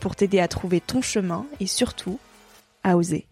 pour t'aider à trouver ton chemin et surtout à oser.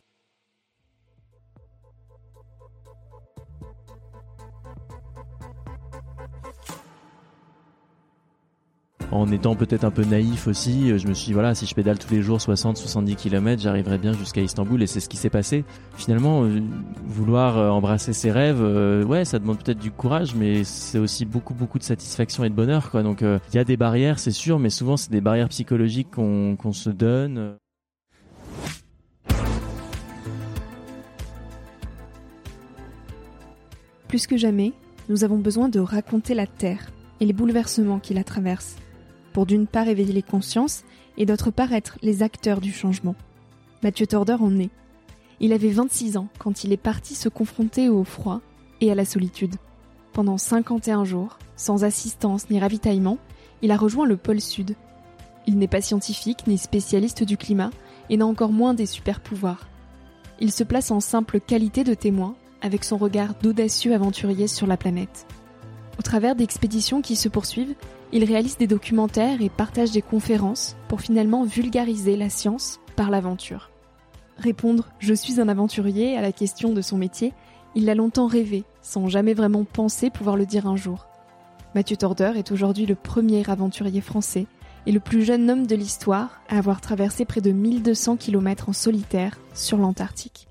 En étant peut-être un peu naïf aussi, je me suis dit voilà, si je pédale tous les jours 60 70 km, j'arriverai bien jusqu'à Istanbul et c'est ce qui s'est passé. Finalement, euh, vouloir euh, embrasser ses rêves, euh, ouais, ça demande peut-être du courage mais c'est aussi beaucoup beaucoup de satisfaction et de bonheur. Donc il y a des barrières, c'est sûr, mais souvent c'est des barrières psychologiques qu'on se donne. Plus que jamais, nous avons besoin de raconter la Terre et les bouleversements qui la traversent pour d'une part éveiller les consciences et d'autre part être les acteurs du changement. Mathieu Torder en est. Il avait 26 ans quand il est parti se confronter au froid et à la solitude. Pendant 51 jours, sans assistance ni ravitaillement, il a rejoint le pôle Sud. Il n'est pas scientifique ni spécialiste du climat et n'a encore moins des super pouvoirs. Il se place en simple qualité de témoin avec son regard d'audacieux aventurier sur la planète. Au travers d'expéditions qui se poursuivent, il réalise des documentaires et partage des conférences pour finalement vulgariser la science par l'aventure. Répondre Je suis un aventurier à la question de son métier, il l'a longtemps rêvé, sans jamais vraiment penser pouvoir le dire un jour. Mathieu Torder est aujourd'hui le premier aventurier français et le plus jeune homme de l'histoire à avoir traversé près de 1200 km en solitaire sur l'Antarctique.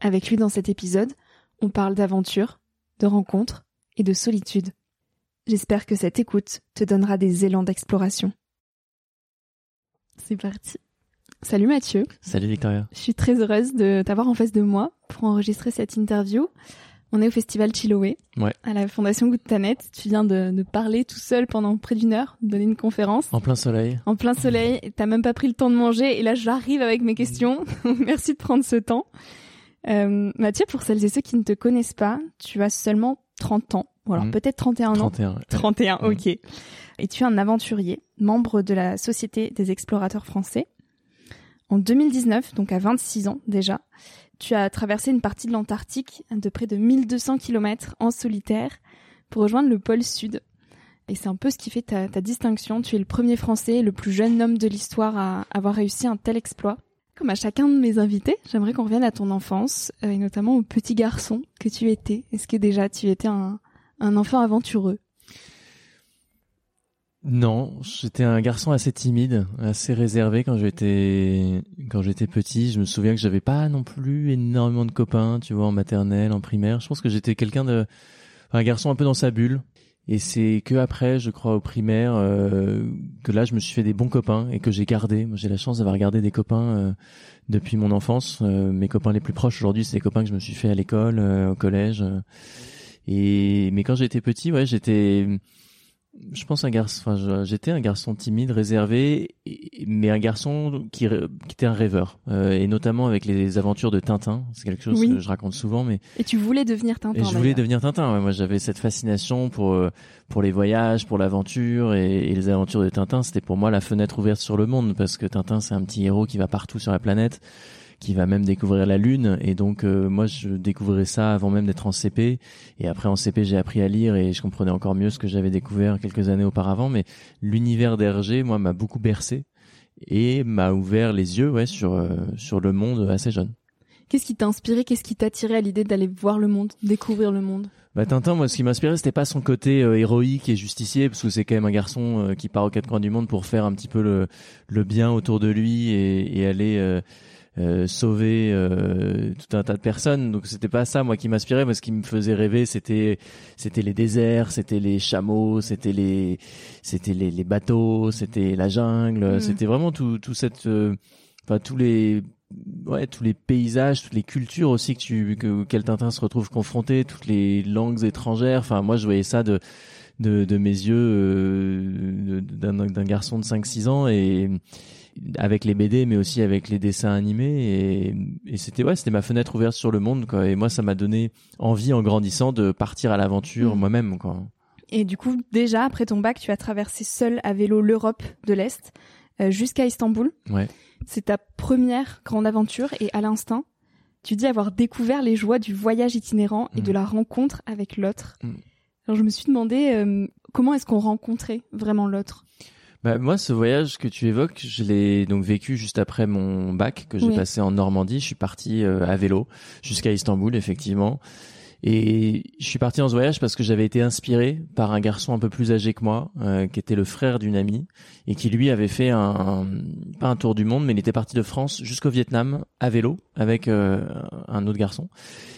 Avec lui dans cet épisode, on parle d'aventure, de rencontres et de solitude. J'espère que cette écoute te donnera des élans d'exploration. C'est parti. Salut Mathieu. Salut Victoria. Je suis très heureuse de t'avoir en face de moi pour enregistrer cette interview. On est au festival Chiloé, ouais. à la Fondation Goutte Tu viens de, parler tout seul pendant près d'une heure, donner une conférence. En plein soleil. En plein soleil. T'as même pas pris le temps de manger et là j'arrive avec mes questions. Merci de prendre ce temps. Euh, Mathieu, pour celles et ceux qui ne te connaissent pas, tu as seulement 30 ans. Ou alors mmh. peut-être 31 ans. 31. 31, mmh. ok. Et tu es un aventurier, membre de la Société des explorateurs français. En 2019, donc à 26 ans déjà, tu as traversé une partie de l'Antarctique de près de 1200 km en solitaire pour rejoindre le pôle sud. Et c'est un peu ce qui fait ta, ta distinction. Tu es le premier Français, le plus jeune homme de l'histoire à avoir réussi un tel exploit. Comme à chacun de mes invités, j'aimerais qu'on revienne à ton enfance, euh, et notamment au petit garçon que tu étais. Est-ce que déjà tu étais un, un enfant aventureux Non, j'étais un garçon assez timide, assez réservé quand j'étais quand j'étais petit. Je me souviens que j'avais pas non plus énormément de copains, tu vois, en maternelle, en primaire. Je pense que j'étais quelqu'un de un garçon un peu dans sa bulle. Et c'est que après, je crois, au primaire, euh, que là, je me suis fait des bons copains et que j'ai gardé. Moi, j'ai la chance d'avoir gardé des copains euh, depuis mon enfance. Euh, mes copains les plus proches aujourd'hui, c'est des copains que je me suis fait à l'école, au collège. Et mais quand j'étais petit, ouais, j'étais je pense un garçon. Enfin, j'étais un garçon timide, réservé, mais un garçon qui, qui était un rêveur, euh, et notamment avec les aventures de Tintin. C'est quelque chose que je raconte souvent, mais. Et tu voulais devenir Tintin. Et je voulais devenir Tintin. moi, j'avais cette fascination pour euh, pour les voyages, pour l'aventure et, et, les aventures de Tintin. C'était pour moi la fenêtre ouverte sur le monde, parce que Tintin, c'est un petit héros qui va partout sur la planète qui va même découvrir la lune. Et donc euh, moi je découvrais ça avant même d'être en CP et après en CP j'ai appris à lire et je comprenais encore mieux ce que j'avais découvert quelques années auparavant. Mais l'univers d'Hergé moi m'a beaucoup bercé et m'a ouvert les yeux ouais sur euh, sur le monde assez jeune. Qu'est-ce qui t'a inspiré? Qu'est-ce qui t'a attiré à l'idée d'aller voir le monde, découvrir le monde? Bah Tintin, moi, ce qui m'inspirait, c'était pas son côté euh, héroïque et justicier, parce que c'est quand même un garçon qui part aux quatre coins du monde pour faire un petit peu le, le bien autour de lui et, et aller euh, sauver euh, tout un tas de personnes. Donc c'était pas ça moi qui m'inspirait. Moi ce qui me faisait rêver c'était c'était les déserts, c'était les chameaux, c'était les c'était les, les bateaux, c'était la jungle. Mm. C'était vraiment tout tout cette euh, enfin tous les ouais tous les paysages, toutes les cultures aussi que tu que quel Tintin se retrouve confronté, toutes les langues étrangères. Enfin moi je voyais ça de de, de mes yeux d'un garçon de 5-6 ans et avec les BD mais aussi avec les dessins animés et, et c'était ouais c'était ma fenêtre ouverte sur le monde quoi et moi ça m'a donné envie en grandissant de partir à l'aventure mm. moi-même quoi. Et du coup déjà après ton bac tu as traversé seul à vélo l'Europe de l'Est euh, jusqu'à Istanbul. Ouais. C'est ta première grande aventure et à l'instinct tu dis avoir découvert les joies du voyage itinérant et de mm. la rencontre avec l'autre. Mm. Alors je me suis demandé euh, comment est-ce qu'on rencontrait vraiment l'autre? Bah, moi, ce voyage que tu évoques, je l'ai donc vécu juste après mon bac que j'ai passé en Normandie. Je suis parti euh, à vélo jusqu'à Istanbul, effectivement. Et je suis parti dans ce voyage parce que j'avais été inspiré par un garçon un peu plus âgé que moi, euh, qui était le frère d'une amie, et qui lui avait fait un, pas un tour du monde, mais il était parti de France jusqu'au Vietnam à vélo avec euh, un autre garçon.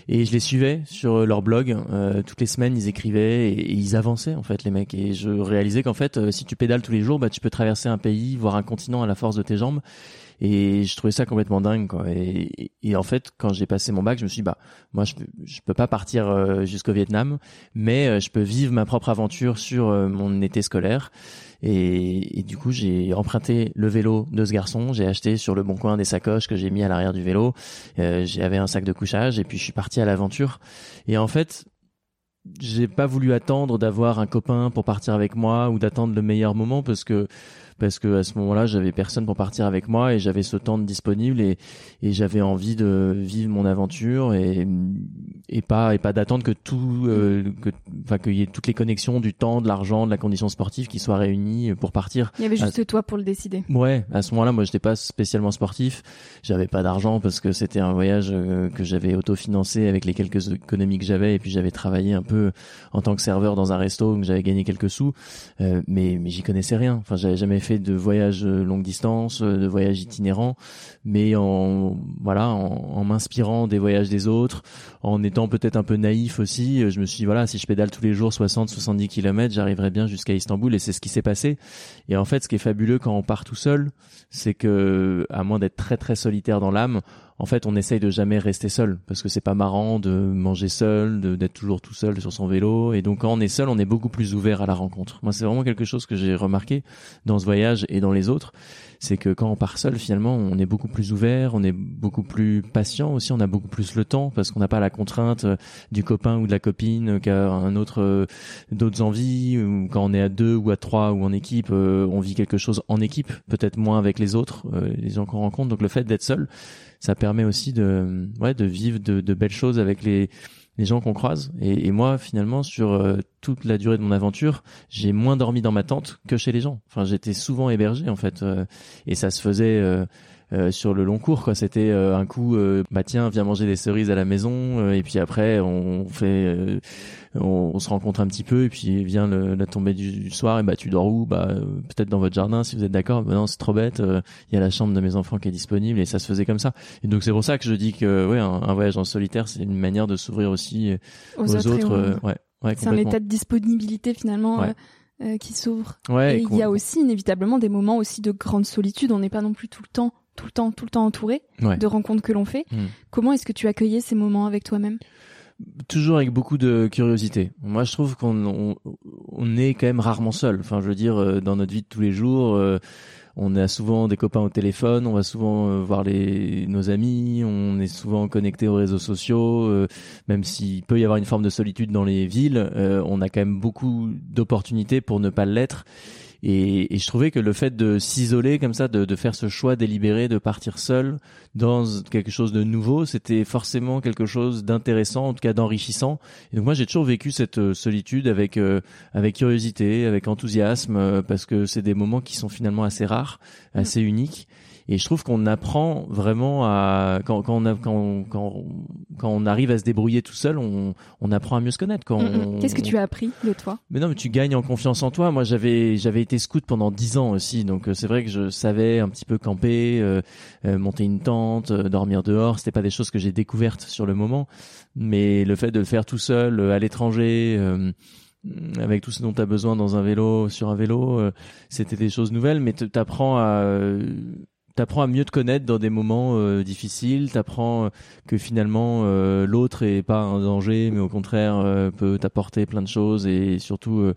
Et je les suivais sur leur blog. Euh, toutes les semaines, ils écrivaient et, ils avançaient en fait les mecs. Et je réalisais qu'en fait, si tu pédales tous les jours, bah tu peux traverser un pays, voir un continent à la force de tes jambes et je trouvais ça complètement dingue quoi. Et, en fait quand j'ai passé mon bac je me suis dit, bah moi je je peux pas partir euh, jusqu'au Vietnam mais euh, je peux vivre ma propre aventure sur euh, mon été scolaire. Et du coup j'ai emprunté le vélo de ce garçon. J'ai acheté sur le bon coin des sacoches que j'ai mis à l'arrière du vélo. J'avais un sac de couchage et puis je suis parti à l'aventure. Et en fait j'ai pas voulu attendre d'avoir un copain pour partir avec moi ou d'attendre le meilleur moment parce que parce que à ce moment-là, j'avais personne pour partir avec moi et j'avais ce temps disponible et, et j'avais envie de vivre mon aventure et, et pas et pas d'attendre que tout euh, que enfin qu'il y ait toutes les connexions du temps, de l'argent, de la condition sportive qui soient réunies pour partir. Il y avait juste toi pour le décider. Ouais, à ce moment-là, moi j'étais pas spécialement sportif, j'avais pas d'argent parce que c'était un voyage euh, que j'avais autofinancé avec les quelques économies que j'avais et puis j'avais travaillé un peu en tant que serveur dans un resto où j'avais gagné quelques sous euh, mais mais j'y connaissais rien. Enfin, j'avais jamais de voyages euh, longue distance, euh, de voyages itinérants, mais en voilà, en, m'inspirant des voyages des autres, en étant peut-être un peu naïf aussi, euh, je me suis dit, voilà, si je pédale tous les jours 60 70 km, j'arriverai bien jusqu'à Istanbul et c'est ce qui s'est passé. Et en fait, ce qui est fabuleux quand on part tout seul, c'est que à moins d'être très très solitaire dans l'âme, en fait, on essaye de jamais rester seul parce que c'est pas marrant de manger seul, d'être toujours tout seul sur son vélo. Et donc, quand on est seul, on est beaucoup plus ouvert à la rencontre. Moi, c'est vraiment quelque chose que j'ai remarqué dans ce voyage et dans les autres. C'est que quand on part seul, finalement, on est beaucoup plus ouvert, on est beaucoup plus patient aussi, on a beaucoup plus le temps parce qu'on n'a pas la contrainte euh, du copain ou de la copine qu'a un autre, euh, d'autres envies. Ou quand on est à deux ou à trois ou en équipe, euh, on vit quelque chose en équipe, peut-être moins avec les autres, les gens qu'on rencontre. Donc, le fait d'être seul, ça permet aussi de ouais de vivre de belles choses avec les les gens qu'on croise. Et, et, moi finalement sur euh, toute la durée de mon aventure j'ai moins dormi dans ma tente que chez les gens. Enfin j'étais souvent hébergé en fait euh, et ça se faisait euh, euh, sur le long cours quoi. C'était euh, un coup euh, bah tiens viens manger des cerises à la maison et puis après on fait on, se rencontre un petit peu et puis vient le, la tombée du, soir et bah tu dors où? Bah peut-être dans votre jardin si vous êtes d'accord. Bah non c'est trop bête il y a la chambre de mes enfants qui est disponible et ça se faisait comme ça. Et donc c'est pour ça que je dis que ouais un, voyage en solitaire c'est une manière de s'ouvrir aussi aux, autres, ouais, ouais c'est un état de disponibilité finalement qui s'ouvre. Ouais, et il y a aussi inévitablement des moments aussi de grande solitude. On n'est pas non plus tout le temps tout le temps, tout le temps entouré de rencontres que l'on fait. Hmm. Comment est-ce que tu accueillais ces moments avec toi-même? Toujours avec beaucoup de curiosité. Moi, je trouve qu'on on, est quand même rarement seul. Enfin, je veux dire, euh, dans notre vie de tous les jours, euh, on a souvent des copains au téléphone, on va souvent euh, voir les nos amis, on est souvent connecté aux réseaux sociaux. même s'il peut y avoir une forme de solitude dans les villes, on a quand même beaucoup d'opportunités pour ne pas l'être. Et, et, je trouvais que le fait de s'isoler comme ça, de, de, faire ce choix délibéré de partir seul dans quelque chose de nouveau, c'était forcément quelque chose d'intéressant, en tout cas d'enrichissant. Et donc moi j'ai toujours vécu cette euh, solitude avec euh, avec curiosité, avec enthousiasme, euh, parce que c'est des moments qui sont finalement assez rares, mm. assez uniques. Et je trouve qu'on apprend vraiment à quand, quand on a, quand, quand, quand on arrive à se débrouiller tout seul, on, on apprend à mieux se connaître. Quand mm, mm. Qu'est-ce que tu as appris de toi? Mais non, mais tu gagnes en confiance en toi. Moi, j'avais j'avais été scout pendant dix ans aussi, donc euh, c'est vrai que je savais un petit peu camper, euh, euh, monter une tente, dormir dehors. C'était pas des choses que j'ai découvertes sur le moment, mais le fait de le faire tout seul à l'étranger avec tout ce dont tu as besoin dans un vélo, sur un vélo, c'était des choses nouvelles, mais tu apprends à t'apprends à mieux te connaître dans des moments euh, difficiles, t'apprends euh, que finalement euh, l'autre est pas un danger, mais au contraire euh, peut t'apporter plein de choses et surtout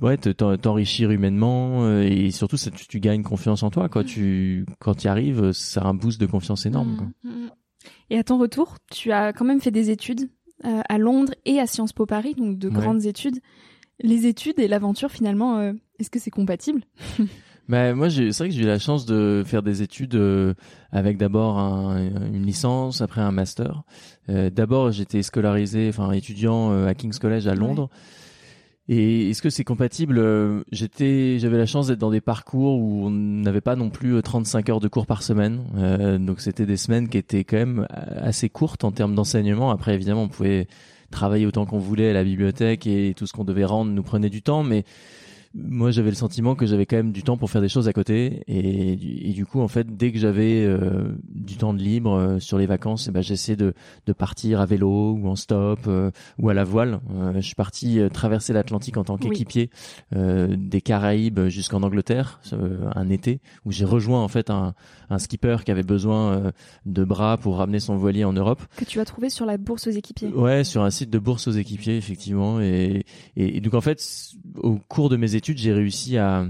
ouais t'enrichir humainement et surtout ça, tu, tu, gagnes confiance en toi quand tu quand tu arrives, ça a un boost de confiance énorme. Quoi. Mmh, mmh, mmh. Et à ton retour, tu as quand même fait des études à Londres et à Sciences Po Paris, donc de grandes études. Les études et l'aventure finalement, est-ce que c'est compatible? Bah, moi, c'est vrai que j'ai eu la chance de faire des études euh, avec d'abord un, une licence, après un master. Euh, d'abord, j'étais scolarisé, enfin étudiant euh, à King's College à Londres. Et est-ce que c'est compatible J'étais, j'avais la chance d'être dans des parcours où on n'avait pas non plus 35 heures de cours par semaine. donc c'était des semaines qui étaient quand même assez courtes en termes d'enseignement. Après, évidemment, on pouvait travailler autant qu'on voulait à la bibliothèque et tout ce qu'on devait rendre nous prenait du temps, mais moi j'avais le sentiment que j'avais quand même du temps pour faire des choses à côté. Et, et du coup en fait dès que j'avais euh, du temps de libre euh, sur les vacances eh ben j'essayais de, de partir à vélo ou en stop euh, ou à la voile. Je suis parti traverser l'Atlantique en tant qu'équipier des Caraïbes jusqu'en Angleterre un été où j'ai rejoint en fait un, un skipper qui avait besoin de bras pour ramener son voilier en Europe. Que tu as trouvé sur la bourse aux équipiers. Ouais sur un site de bourse aux équipiers effectivement. Et, et, et donc en fait au cours de mes études, j'ai réussi à,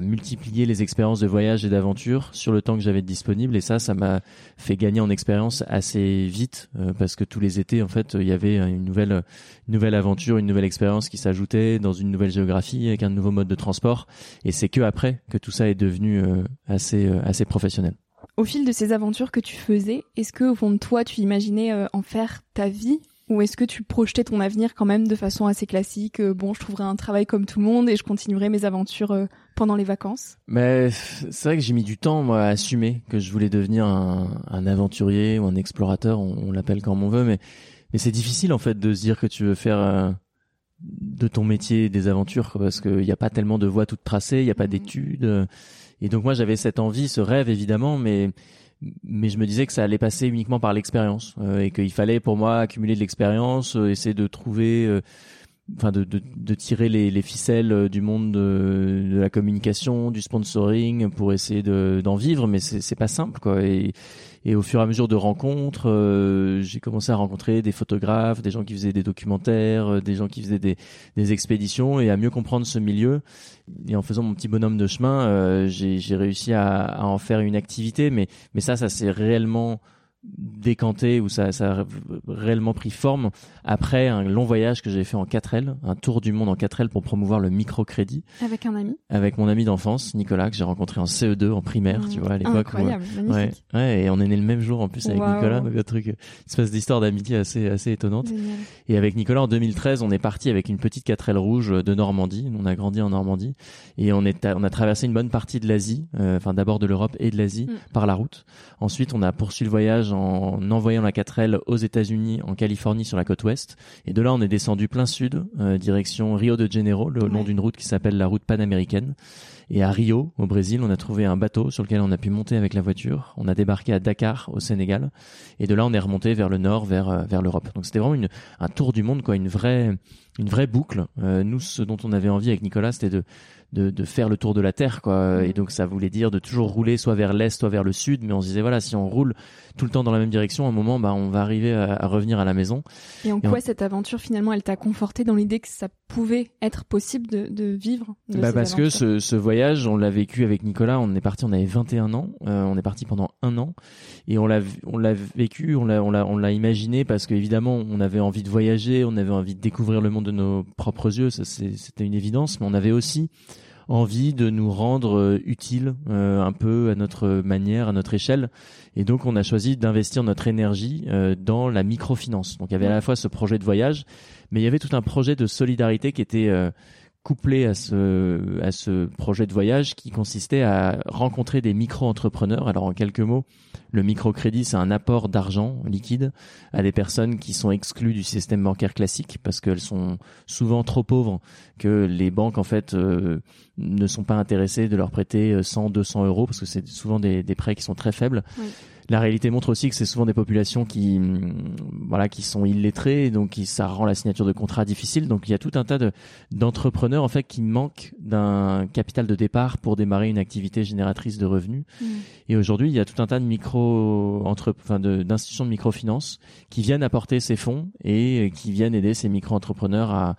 multiplier les expériences de voyage et d'aventure sur le temps que j'avais disponible. Et ça ça m'a fait gagner en expérience assez vite euh, parce que tous les étés en fait il y avait une nouvelle une nouvelle aventure une nouvelle expérience qui s'ajoutait dans une nouvelle géographie avec un nouveau mode de transport. Et c'est que après que tout ça est devenu euh, assez euh, assez professionnel. Au fil de ces aventures que tu faisais est-ce que au fond de toi tu imaginais en faire ta vie ou est-ce que tu projetais ton avenir quand même de façon assez classique euh, Bon, je trouverai un travail comme tout le monde et je continuerai mes aventures euh, pendant les vacances? Mais c'est vrai que j'ai mis du temps moi, à assumer que je voulais devenir un, un aventurier ou un explorateur, on, l'appelle comme on veut, mais, mais c'est difficile en fait de se dire que tu veux faire euh, de ton métier des aventures parce qu'il n'y a pas tellement de voies toutes tracées, il n'y a pas mmh. d'études. Et donc moi j'avais cette envie, ce rêve évidemment, mais mais je me disais que ça allait passer uniquement par l'expérience euh, et qu'il fallait pour moi accumuler de l'expérience, euh, essayer de trouver, euh, enfin de, tirer les, les, ficelles du monde de, la communication, du sponsoring pour essayer d'en vivre, mais c'est pas simple quoi. Et au fur et à mesure de rencontres, euh, j'ai commencé à rencontrer des photographes, des gens qui faisaient des documentaires, euh, des gens qui faisaient des, des, expéditions et à mieux comprendre ce milieu. Et en faisant mon petit bonhomme de chemin, euh, j'ai réussi à, à, en faire une activité. Mais, mais ça, ça s'est réellement décanté où ça, ça a réellement pris forme après un long voyage que j'avais fait en 4L, un tour du monde en 4L pour promouvoir le microcrédit. Avec un ami Avec mon ami d'enfance, Nicolas, que j'ai rencontré en CE2, en primaire, tu vois, à l'époque. Incroyable, ouais, ouais, et on est né le même jour en plus avec Nicolas, donc un truc, une espèce d'histoire d'amitié assez, assez étonnante. Et avec Nicolas, en 2013, on est parti avec une petite 4L rouge de Normandie. On a grandi en Normandie et on est, on a traversé une bonne partie de l'Asie, euh, enfin d'abord de l'Europe et de l'Asie mm. par la route. Ensuite, on a poursuivi le voyage en envoyant la 4L aux États-Unis, en Californie, sur la côte ouest. Et de là, on est descendu plein sud, euh, direction Rio de Janeiro, le long d'une route qui s'appelle la route panaméricaine. Et à Rio, au Brésil, on a trouvé un bateau sur lequel on a pu monter avec la voiture. On a débarqué à Dakar, au Sénégal. Et de là, on est remonté vers le nord, vers, euh, vers l'Europe. Donc c'était vraiment une, un tour du monde, quoi, une vraie, une vraie boucle. nous, ce dont on avait envie avec Nicolas, c'était de de, de, faire le tour de la Terre, quoi. Et donc ça voulait dire de toujours rouler soit vers l'est, soit vers le sud. Mais on se disait voilà, si on roule tout le temps dans la même direction, à un moment, bah, on va arriver à, revenir à la maison. Et en quoi cette aventure finalement, elle t'a conforté dans l'idée que ça pouvait être possible de, de vivre de bah Parce que ce, ce, voyage, on l'a vécu avec Nicolas. On est parti, on avait 21 ans. Euh, on est parti pendant un an et on l'a vécu, on l'a on l'a on l'a imaginé parce qu'évidemment, on avait envie de voyager, on avait envie de découvrir le monde de nos propres yeux. Ça c'était une évidence, mais on avait aussi envie de nous rendre euh, utiles euh, un peu à notre manière, à notre échelle. Et donc on a choisi d'investir notre énergie euh, dans la microfinance. Donc il y avait à la fois ce projet de voyage, mais il y avait tout un projet de solidarité qui était couplé à ce, à ce projet de voyage qui consistait à rencontrer des micro-entrepreneurs. Alors en quelques mots, le microcrédit, c'est un apport d'argent liquide à des personnes qui sont exclues du système bancaire classique parce qu'elles sont souvent trop pauvres que les banques en fait euh, ne sont pas intéressées de leur prêter 100, 200 euros parce que c'est souvent des, prêts qui sont très faibles. La réalité montre aussi que c'est souvent des populations qui, mm, voilà, qui sont illettrées, donc qui, ça rend la signature de contrats difficile. Donc il y a tout un tas de d'entrepreneurs en fait qui manquent d'un capital de départ pour démarrer une activité génératrice de revenus. Mm. Et aujourd'hui, il y a tout un tas de micro entre, enfin, d'institutions de, de microfinance qui viennent apporter ces fonds et qui viennent aider ces micro-entrepreneurs à,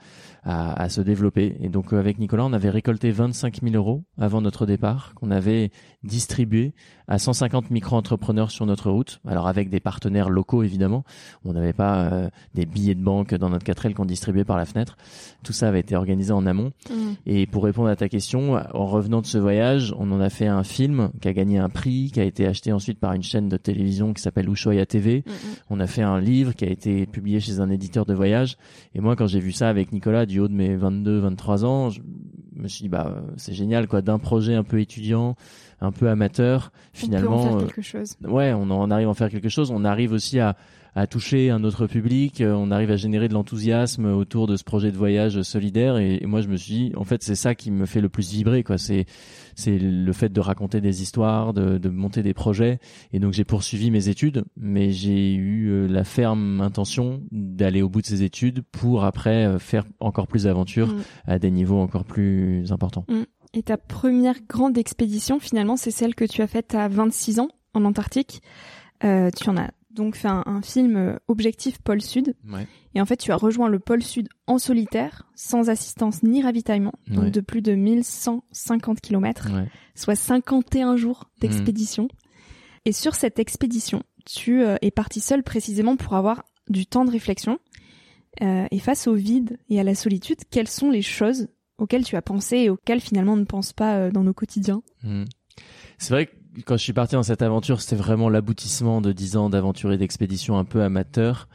à, à, se développer. Et donc avec Nicolas, on avait récolté 25 000 euros avant notre départ, qu'on avait distribué à 150 micro-entrepreneurs sur notre route. Alors avec des partenaires locaux évidemment, on n'avait pas euh, des billets de banque dans notre 4L qu'on distribuait par la fenêtre. Tout ça avait été organisé en amont. Mmh. Et pour répondre à ta question, en revenant de ce voyage, on en a fait un film qui a gagné un prix, qui a été acheté ensuite par une chaîne de télévision qui s'appelle Ushuaïa TV. Mmh. On a fait un livre qui a été publié chez un éditeur de voyage. Et moi, quand j'ai vu ça avec Nicolas, du haut de mes 22, 23 ans, je me suis dit, bah, c'est génial, quoi, d'un projet un peu étudiant, un peu amateur, finalement. On peut en faire euh, quelque chose. ouais, on en arrive à en faire quelque chose. On arrive aussi à, à toucher un autre public, euh, on arrive à générer de l'enthousiasme autour de ce projet de voyage solidaire. Et, moi, je me suis dit, en fait, c'est ça qui me fait le plus vibrer, quoi. C'est c'est le fait de raconter des histoires, de, de monter des projets. Et donc, j'ai poursuivi mes études, mais j'ai eu euh, la ferme intention d'aller au bout de ces études pour après euh, faire encore plus d'aventure mm. à des niveaux encore plus importants. Mm. Et ta première grande expédition, finalement, c'est celle que tu as faite à 26 ans en Antarctique. Euh, tu en as donc fait un, film euh, Objectif Pôle Sud. Et en fait, tu as rejoint le pôle Sud en solitaire, sans assistance ni ravitaillement, donc de plus de 1150 km, soit 51 jours d'expédition. Mmh. Et sur cette expédition, tu euh, es parti seul précisément pour avoir du temps de réflexion. Euh, et face au vide et à la solitude, quelles sont les choses auxquelles tu as pensé et auxquelles finalement on ne pense pas dans nos quotidiens? Mmh. C'est vrai que quand je suis parti dans cette aventure, c'était vraiment l'aboutissement de dix ans d'aventure et d'expédition un peu amateur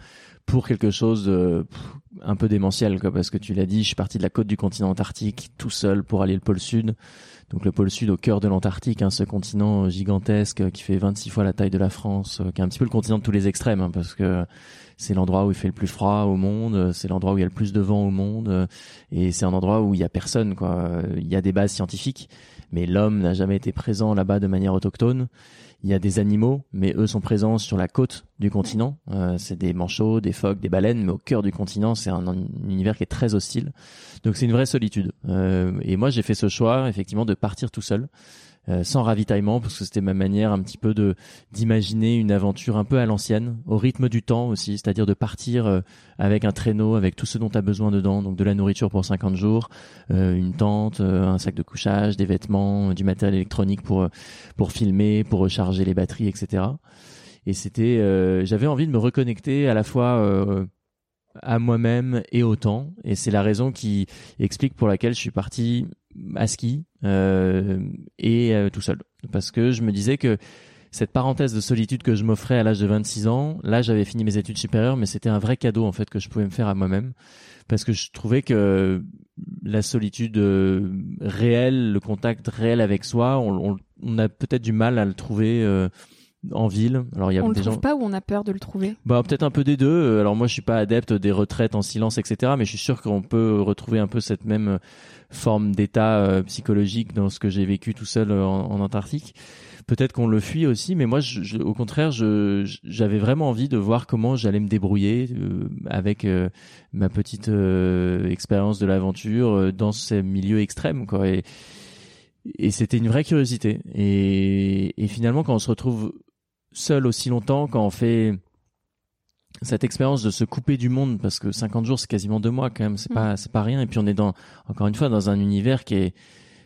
pour quelque chose de un peu démentiel quoi parce que tu l'as dit je suis parti de la côte du continent antarctique tout seul pour aller le pôle sud. Donc le pôle sud au cœur de l'Antarctique hein, ce continent gigantesque qui fait 26 fois la taille de la France euh, qui est un petit peu le continent de tous les extrêmes hein, parce que c'est l'endroit où il fait le plus froid au monde c'est l'endroit où il y a le plus de vent au monde et c'est un endroit où il y a personne quoi. Il y a des bases scientifiques mais l'homme n'a jamais été présent là-bas de manière autochtone. Il y a des animaux, mais eux sont présents sur la côte du continent. Euh, c'est des manchots, des phoques, des baleines, mais au cœur du continent, c'est un, univers qui est très hostile. Donc c'est une vraie solitude. Euh, et moi, j'ai fait ce choix, effectivement, de partir tout seul. Euh, sans ravitaillement parce que c'était ma manière un petit peu de d'imaginer une aventure un peu à l'ancienne, au rythme du temps aussi, c'est-à-dire de partir euh, avec un traîneau, avec tout ce dont tu as besoin dedans, donc de la nourriture pour 50 jours, euh, une tente, un sac de couchage, des vêtements, du matériel électronique pour pour filmer, pour recharger les batteries, etc. Et c'était, j'avais envie de me reconnecter à la fois à moi-même et au temps. Et c'est la raison qui explique pour laquelle je suis parti à ski euh, et euh, tout seul. Parce que je me disais que cette parenthèse de solitude que je m'offrais à l'âge de 26 ans, là j'avais fini mes études supérieures, mais c'était un vrai cadeau en fait que je pouvais me faire à moi-même. Parce que je trouvais que la solitude euh, réelle, le contact réel avec soi, on, on a peut-être du mal à le trouver en ville. Alors il y a on le trouve pas ou on a peur de le trouver? Bah peut-être un peu des deux. Alors moi je suis pas adepte des retraites en silence, etc. Mais je suis sûr qu'on peut retrouver un peu cette même forme d'état euh, psychologique dans ce que j'ai vécu tout seul euh, en, Antarctique. peut-être qu'on le fuit aussi, mais moi, je, au contraire, j'avais vraiment envie de voir comment j'allais me débrouiller euh, avec ma petite expérience de l'aventure dans ces milieux extrêmes, quoi. Et, et c'était une vraie curiosité. Et, et finalement, quand on se retrouve seul aussi longtemps, quand on fait cette expérience de se couper du monde parce que 50 jours c'est quasiment deux mois quand même c'est mm. pas c'est pas rien et puis on est dans encore une fois dans un univers qui est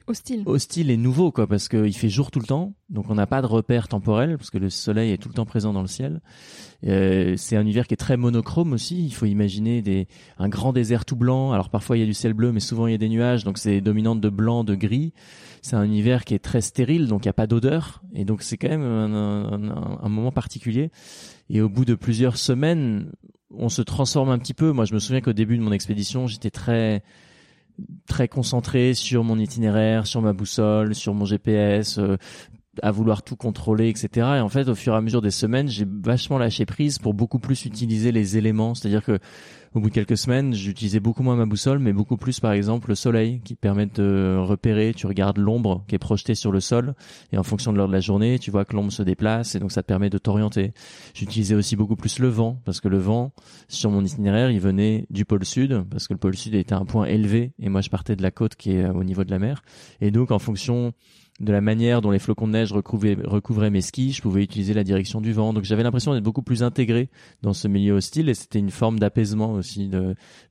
hostile. Hostile et nouveau quoi parce qu'il fait jour tout le temps donc on n'a pas de repère temporel parce que le soleil est tout le temps présent dans le ciel. Euh, c'est un univers qui est très monochrome aussi il faut imaginer des un grand désert tout blanc. Alors parfois il y a du ciel bleu mais souvent il y a des nuages donc c'est dominante de blanc de gris. C'est un univers qui est très stérile donc il n'y a pas d'odeur et donc c'est quand même un, un, un moment particulier. Et au bout de plusieurs semaines, on se transforme un petit peu. Moi, je me souviens qu'au début de mon expédition, j'étais très très concentré sur mon itinéraire, sur ma boussole, sur mon GPS, euh, à vouloir tout contrôler, etc. Et en fait, au fur et à mesure des semaines, j'ai vachement lâché prise pour beaucoup plus utiliser les éléments. C'est-à-dire que au bout de quelques semaines, j'utilisais beaucoup moins ma boussole, mais beaucoup plus, par exemple, le soleil, qui permet de repérer. Tu regardes l'ombre qui est projetée sur le sol, et en fonction de l'heure de la journée, tu vois que l'ombre se déplace, et donc ça te permet de t'orienter. J'utilisais aussi beaucoup plus le vent, parce que le vent, sur mon itinéraire, il venait du pôle sud, parce que le pôle sud était un point élevé, et moi je partais de la côte qui est au niveau de la mer. Et donc, en fonction de la manière dont les flocons de neige recouvraient, mes skis, je pouvais utiliser la direction du vent. Donc j'avais l'impression d'être beaucoup plus intégré dans ce milieu hostile et c'était une forme d'apaisement aussi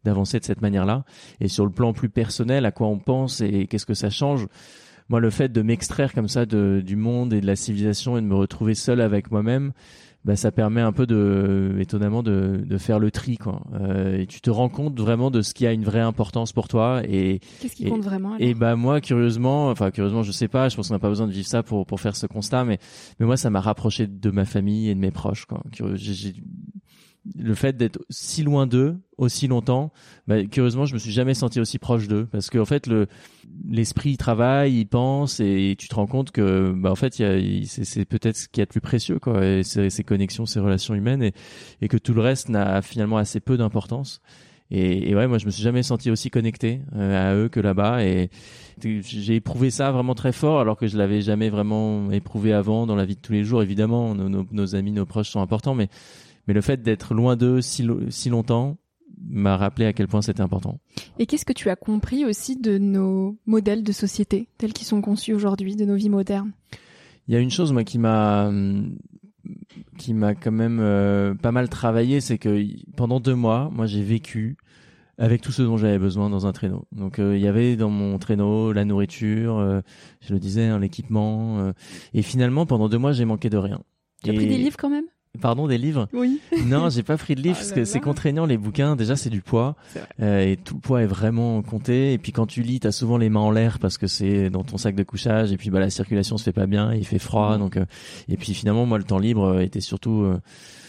d'avancer de cette manière-là. Et sur le plan plus personnel, à quoi on pense et qu'est-ce que ça change? Moi, le fait de m'extraire comme ça du monde et de la civilisation et de me retrouver seul avec moi-même, bah, ça permet un peu de, étonnamment, de, de faire le tri, quoi. Euh, et tu te rends compte vraiment de ce qui a une vraie importance pour toi. Et qu'est-ce qui compte vraiment alors? Et bah moi, curieusement, enfin curieusement, je sais pas. Je pense qu'on n'a pas besoin de vivre ça pour pour faire ce constat, mais mais moi, ça m'a rapproché de ma famille et de mes proches, quoi. J'ai le fait d'être si loin d'eux aussi longtemps, bah, curieusement, je me suis jamais senti aussi proche d'eux parce qu'en fait, le l'esprit travaille, il pense et tu te rends compte que, bah, en fait, c'est peut-être ce qui est le plus précieux, quoi, et ces, connexions, ces relations humaines et, et que tout le reste n'a finalement assez peu d'importance. Et, et, ouais, moi, je me suis jamais senti aussi connecté euh, à eux que là-bas et j'ai éprouvé ça vraiment très fort alors que je l'avais jamais vraiment éprouvé avant dans la vie de tous les jours. Évidemment, nos, nos amis, nos proches sont importants, mais mais le fait d'être loin d'eux si, si longtemps m'a rappelé à quel point c'était important. Et qu'est-ce que tu as compris aussi de nos modèles de société tels qu'ils sont conçus aujourd'hui, de nos vies modernes? Il y a une chose moi qui m'a qui m'a quand même euh, pas mal travaillé, c'est que pendant deux mois, moi j'ai vécu avec tout ce dont j'avais besoin dans un traîneau. Donc euh, il y avait dans mon traîneau la nourriture, euh, je le disais, hein, l'équipement, et finalement pendant deux mois j'ai manqué de rien. Tu as pris des livres quand même? Pardon, des livres Oui. non, j'ai pas pris de livres ah parce que c'est contraignant les bouquins. Déjà, c'est du poids euh, et tout le poids est vraiment compté. Et puis quand tu lis, t'as souvent les mains en l'air parce que c'est dans ton sac de couchage. Et puis bah la circulation se fait pas bien, il fait froid. Donc euh, et puis finalement, moi, le temps libre était surtout euh,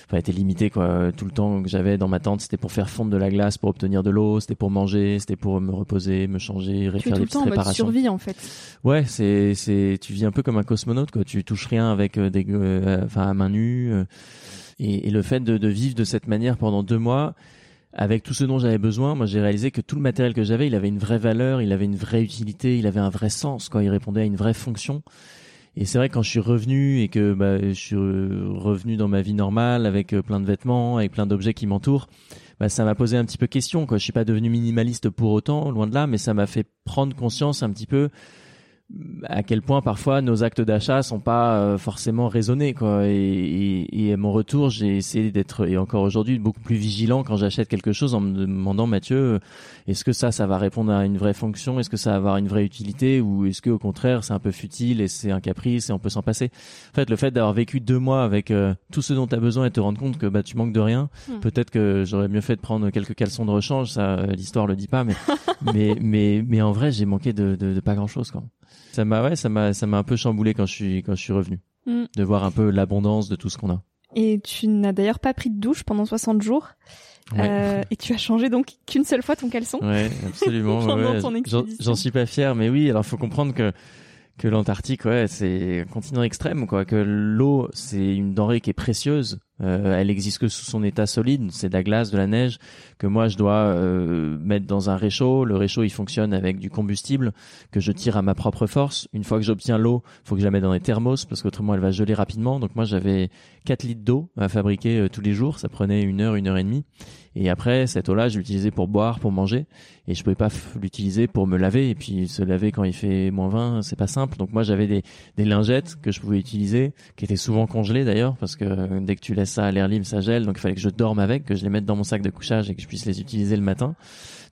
enfin était limité quoi. Tout le temps que j'avais dans ma tente, c'était pour faire fondre de la glace, pour obtenir de l'eau, c'était pour manger, c'était pour me reposer, me changer, tu faire des petites réparations. En survie en fait. Ouais, c'est c'est tu vis un peu comme un cosmonaute quoi. Tu touches rien avec des enfin à main nue. Et, et le fait de, de, vivre de cette manière pendant deux mois, avec tout ce dont j'avais besoin, moi j'ai réalisé que tout le matériel que j'avais, il avait une vraie valeur, il avait une vraie utilité, il avait un vrai sens, quoi. Il répondait à une vraie fonction. Et c'est vrai quand je suis revenu et que bah, je suis revenu dans ma vie normale avec euh, plein de vêtements, avec plein d'objets qui m'entourent, bah, ça m'a posé un petit peu question. Quoi. Je suis pas devenu minimaliste pour autant, loin de là, mais ça m'a fait prendre conscience un petit peu à quel point parfois nos actes d'achat sont pas euh, forcément raisonnés quoi. Et, et, à mon retour j'ai essayé d'être et encore aujourd'hui beaucoup plus vigilant quand j'achète quelque chose en me demandant Mathieu euh, est-ce que ça ça va répondre à une vraie fonction? Est-ce que ça va avoir une vraie utilité? Ou est-ce que au contraire c'est un peu futile et c'est un caprice et on peut s'en passer? En fait le fait d'avoir vécu deux mois avec euh, tout ce dont tu as besoin et te rendre compte que bah tu manques de rien hmm. peut-être que j'aurais mieux fait de prendre quelques caleçons de rechange ça l'histoire le dit pas mais mais mais mais en vrai j'ai manqué de, de, de pas grand chose quoi ça m'a ouais, ça m'a ça m'a un peu chamboulé quand je suis quand je suis revenu. Mm. De voir un peu l'abondance de tout ce qu'on a. Et tu n'as d'ailleurs pas pris de douche pendant 60 jours. Euh, et tu as changé donc qu'une seule fois ton caleçon. Ouais, absolument. J'en suis pas fier, mais oui. Alors, faut comprendre que que l'Antarctique, ouais, c'est un continent extrême, quoi. Que l'eau, c'est une denrée qui est précieuse Euh, elle existe que sous son état solide, c'est de la glace, de la neige, que moi je dois euh, mettre dans un réchaud. Le réchaud il fonctionne avec du combustible que je tire à ma propre force. Une fois que j'obtiens l'eau, faut que je la mette dans des thermos parce qu'autrement elle va geler rapidement. Donc moi j'avais 4 litres d'eau à fabriquer euh, tous les jours, ça prenait une heure, une heure et demie. Et après, cette eau-là, je l'utilisais pour boire, pour manger. Et je pouvais pas l'utiliser pour me laver. Et puis, se laver quand il fait moins 20, c'est pas simple. Donc moi, j'avais des, des lingettes que je pouvais utiliser, qui étaient souvent congelées d'ailleurs, parce que dès que tu laisses ça à l'air libre, ça gèle. Donc il fallait que je dorme avec, que je les mette dans mon sac de couchage et que je puisse les utiliser le matin.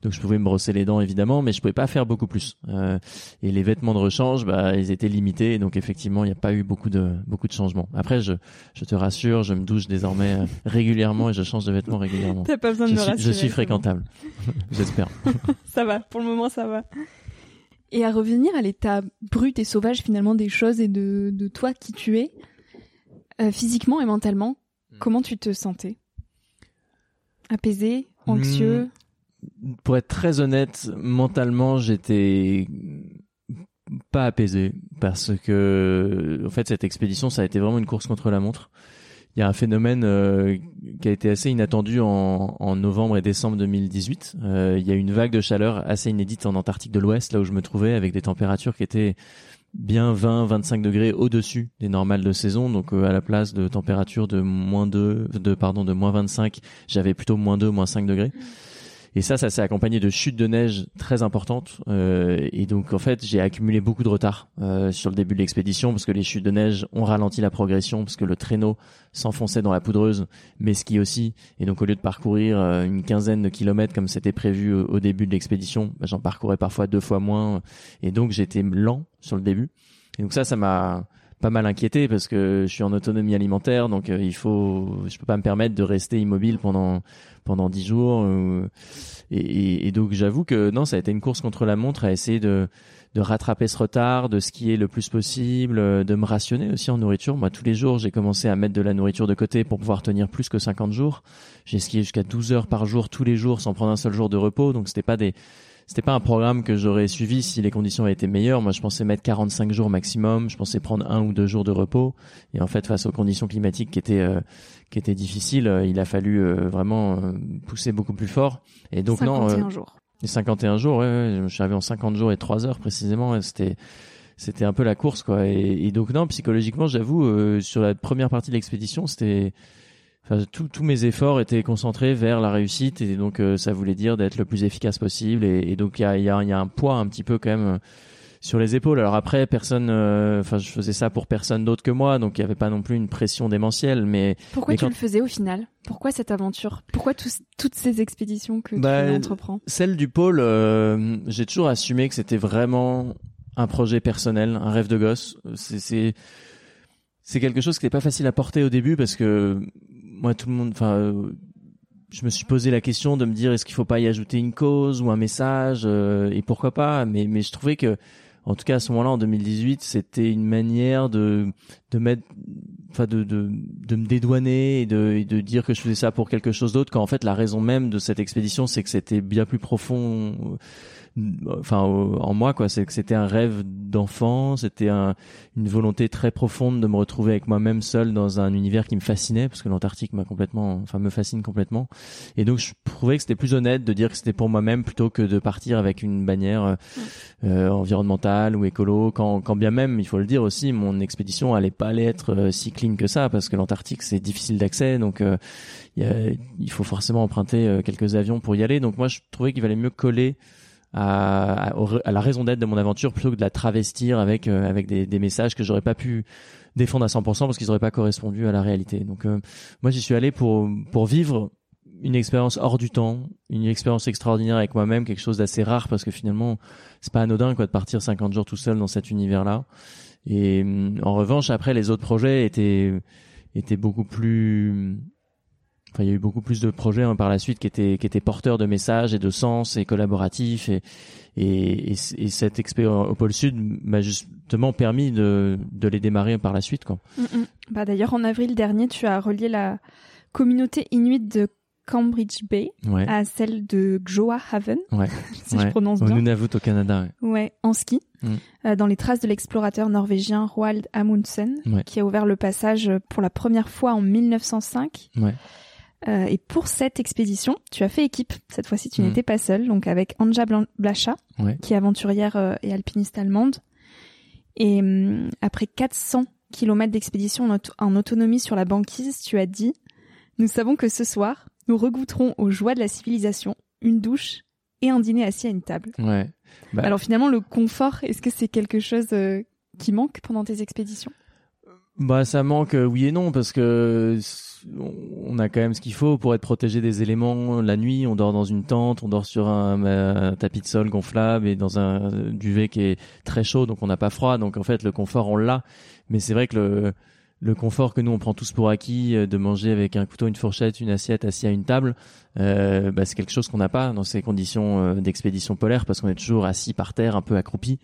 Donc je pouvais me brosser les dents évidemment, mais je pouvais pas faire beaucoup plus. Euh, et les vêtements de rechange, bah, ils étaient limités, donc effectivement, il n'y a pas eu beaucoup de beaucoup de changements. Après, je, je te rassure, je me douche désormais euh, régulièrement et je change de vêtements régulièrement. T'as pas besoin de je me suis, rassurer. Je suis fréquentable, j'espère. ça va, pour le moment, ça va. Et à revenir à l'état brut et sauvage finalement des choses et de, de toi qui tu es, euh, physiquement et mentalement, Hmm. comment tu te sentais Apaisé, anxieux Pour être très honnête, mentalement, j'étais pas apaisé parce que en fait cette expédition ça a été vraiment une course contre la montre. Il y a un phénomène euh, qui a été assez inattendu en, en novembre et décembre 2018. Euh, il y a eu une vague de chaleur assez inédite en Antarctique de l'Ouest, là où je me trouvais, avec des températures qui étaient bien 20-25 degrés au-dessus des normales de saison. Donc euh, à la place de température de moins 2, de pardon de moins 25, j'avais plutôt moins 2, moins 5 degrés. Et ça, ça s'est accompagné de chutes de neige très importantes. Euh, et donc, en fait, j'ai accumulé beaucoup de retard euh, sur le début de l'expédition parce que les chutes de neige ont ralenti la progression parce que le traîneau s'enfonçait dans la poudreuse, mes skis aussi. Et donc, au lieu de parcourir euh, une quinzaine de kilomètres comme c'était prévu au, au début de l'expédition, bah, j'en parcourais parfois deux fois moins. Et donc, j'étais lent sur le début. Et donc ça, ça m'a pas mal inquiété parce que je suis en autonomie alimentaire, donc euh, il faut, je peux pas me permettre de rester immobile pendant pendant dix jours. euh, et, et- et donc j'avoue que non, ça a été une course contre la montre à essayer de de rattraper ce retard, de skier le plus possible, euh, de me rationner aussi en nourriture. Moi, tous les jours, j'ai commencé à mettre de la nourriture de côté pour pouvoir tenir plus que 50 jours. J'ai skié jusqu'à 12 heures par jour tous les jours sans prendre un seul jour de repos, donc c'était pas des c'était pas un programme que j'aurais suivi si les conditions avaient été meilleures. Moi, je pensais mettre 45 jours maximum. Je pensais prendre un ou deux jours de repos. Et en fait, face aux conditions climatiques qui étaient euh, qui étaient difficiles, euh, il a fallu euh, vraiment euh, pousser beaucoup plus fort. Et donc non, 51 euh, jours. les 51 jours, ouais, ouais, je suis arrivé en 50 jours et 3 heures précisément. C'était c'était un peu la course quoi. Et, et donc non, psychologiquement, j'avoue, euh, sur la première partie de l'expédition, c'était Enfin, tout- tous mes efforts étaient concentrés vers la réussite et donc euh, ça voulait dire d'être le plus efficace possible et, et donc il y a, y, a, y a un poids un petit peu quand même euh, sur les épaules. Alors après, personne, euh, enfin je faisais ça pour personne d'autre que moi, donc il y avait pas non plus une pression démentielle, mais Pourquoi mais tu quand- le faisais au final? Pourquoi cette aventure? Pourquoi tous- toutes ces expéditions que Bah, tu entreprends? Celle du pôle, euh, j'ai toujours assumé que c'était vraiment un projet personnel, un rêve de gosse. C'est c'est c'est quelque chose qui n'est pas facile à porter au début parce que moi tout le monde, enfin, euh, je me suis posé la question de me dire est-ce qu'il faut pas y ajouter une cause ou un message euh, et pourquoi pas. Mais mais je trouvais que en tout cas à ce moment-là en 2018 c'était une manière de de mettre enfin de, de de me dédouaner et de et de dire que je faisais ça pour quelque chose d'autre quand en fait la raison même de cette expédition c'est que c'était bien plus profond euh, enfin en moi quoi. C'est que c'était un rêve d'enfant c'était un, une volonté très profonde de me retrouver avec moi-même seul dans un univers qui me fascinait parce que l'Antarctique m'a complètement enfin me fascine complètement. Et donc je trouvais que c'était plus honnête de dire que c'était pour moi-même plutôt que de partir avec une bannière euh, euh, environnementale ou écolo quand, quand bien même il faut le dire aussi mon expédition allait pas aller être euh, si clean que ça parce que l'Antarctique c'est difficile d'accès donc euh, il y a- il faut forcément emprunter euh, quelques avions pour y aller. Donc moi je trouvais qu'il valait mieux coller à, à, à la raison d'être de mon aventure plutôt que de la travestir avec euh, avec des, des messages que j'aurais pas pu défendre à 100% parce qu'ils auraient pas correspondu à la réalité donc euh, moi j'y suis allé pour pour vivre une expérience hors du temps, une expérience extraordinaire avec moi-même, quelque chose d'assez rare parce que finalement c'est pas anodin quoi de partir 50 jours tout seul dans cet univers-là. Et hum, en revanche après les autres projets étaient étaient beaucoup plus Enfin, il y a eu beaucoup plus de projets hein, par la suite qui étaient qui étaient porteurs de messages et de sens et collaboratifs et et, et, et cette expérience au pôle Sud m'a justement permis de de les démarrer par la suite quoi. Mm, mm. Bah d'ailleurs en avril dernier, tu as relié la communauté inuite de Cambridge Bay à celle de Gjoa Haven, si je prononce bien. Au Nunavut au Canada. Ouais, en ski, mm. dans les traces de l'explorateur norvégien Roald Amundsen, qui a ouvert le passage pour la première fois en 1905. Ouais. Euh, et pour cette expédition, tu as fait équipe. Cette fois-ci, tu mm. n'étais pas seule, donc avec Anja Blacha, qui est aventurière euh, et alpiniste allemande. Et hum, après 400 kilomètres d'expédition en, autonomie sur la banquise, tu as dit Nous savons que ce soir, nous regoutterons aux joies de la civilisation, une douche et un dîner assis à une table. Ouais. Bah Alors finalement, le confort, est-ce que c'est quelque chose euh, qui manque pendant tes expéditions? Bah ça manque euh, oui et non parce que on a quand même ce qu'il faut pour être protégé des éléments. La nuit, on dort dans une tente, on dort sur un, tapis de sol gonflable et dans un duvet qui est très chaud, donc on n'a pas froid. Donc en fait, le confort on l'a, mais c'est vrai que le le confort que nous on prend tous pour acquis euh, de manger avec un couteau, une fourchette, une assiette assis à une table, euh, bah, c'est quelque chose qu'on n'a pas dans ces conditions euh, d'expédition polaire parce qu'on est toujours assis par terre, un peu accroupi.